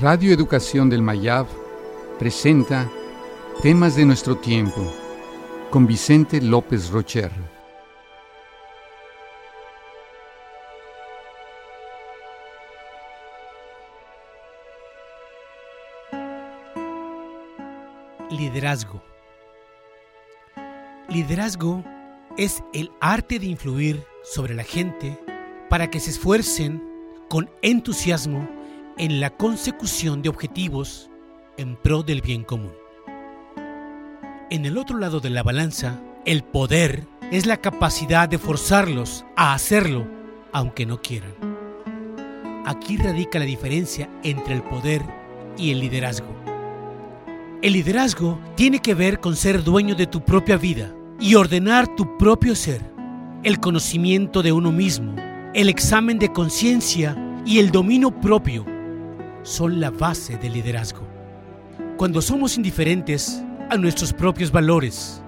Radio Educación del Mayab presenta Temas de nuestro tiempo con Vicente López Rocher. Liderazgo. Liderazgo es el arte de influir sobre la gente para que se esfuercen con entusiasmo en la consecución de objetivos en pro del bien común. En el otro lado de la balanza, el poder es la capacidad de forzarlos a hacerlo aunque no quieran. Aquí radica la diferencia entre el poder y el liderazgo. El liderazgo tiene que ver con ser dueño de tu propia vida y ordenar tu propio ser, el conocimiento de uno mismo, el examen de conciencia y el dominio propio son la base del liderazgo. Cuando somos indiferentes a nuestros propios valores,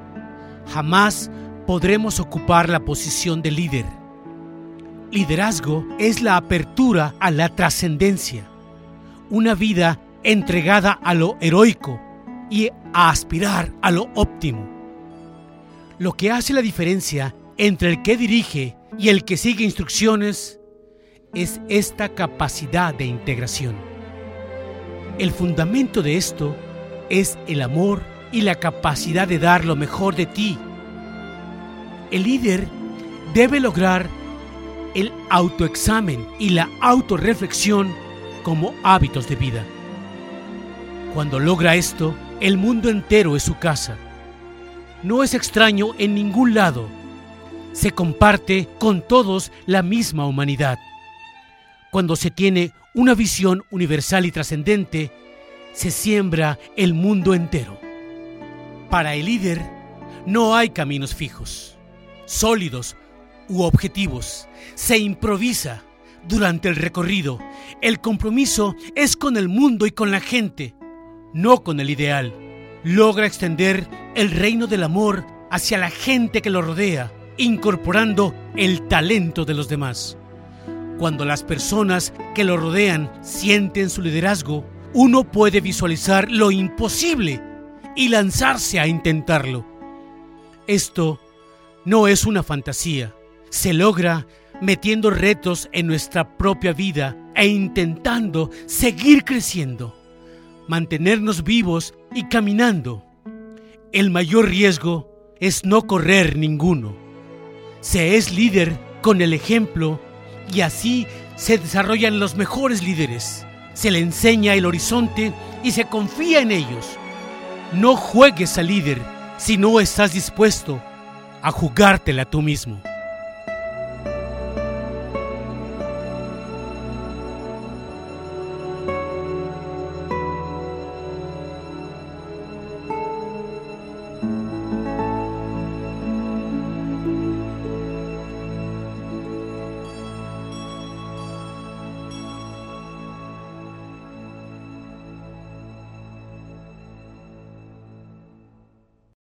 jamás podremos ocupar la posición de líder. Liderazgo es la apertura a la trascendencia, una vida entregada a lo heroico y a aspirar a lo óptimo. Lo que hace la diferencia entre el que dirige y el que sigue instrucciones es esta capacidad de integración. El fundamento de esto es el amor y la capacidad de dar lo mejor de ti. El líder debe lograr el autoexamen y la autorreflexión como hábitos de vida. Cuando logra esto, el mundo entero es su casa. No es extraño en ningún lado. Se comparte con todos la misma humanidad. Cuando se tiene una visión universal y trascendente, se siembra el mundo entero. Para el líder no hay caminos fijos, sólidos u objetivos. Se improvisa durante el recorrido. El compromiso es con el mundo y con la gente, no con el ideal. Logra extender el reino del amor hacia la gente que lo rodea, incorporando el talento de los demás. Cuando las personas que lo rodean sienten su liderazgo, uno puede visualizar lo imposible y lanzarse a intentarlo. Esto no es una fantasía, se logra metiendo retos en nuestra propia vida e intentando seguir creciendo, mantenernos vivos y caminando. El mayor riesgo es no correr ninguno. Se es líder con el ejemplo y así se desarrollan los mejores líderes. Se le enseña el horizonte y se confía en ellos. No juegues al líder si no estás dispuesto a jugártela tú mismo.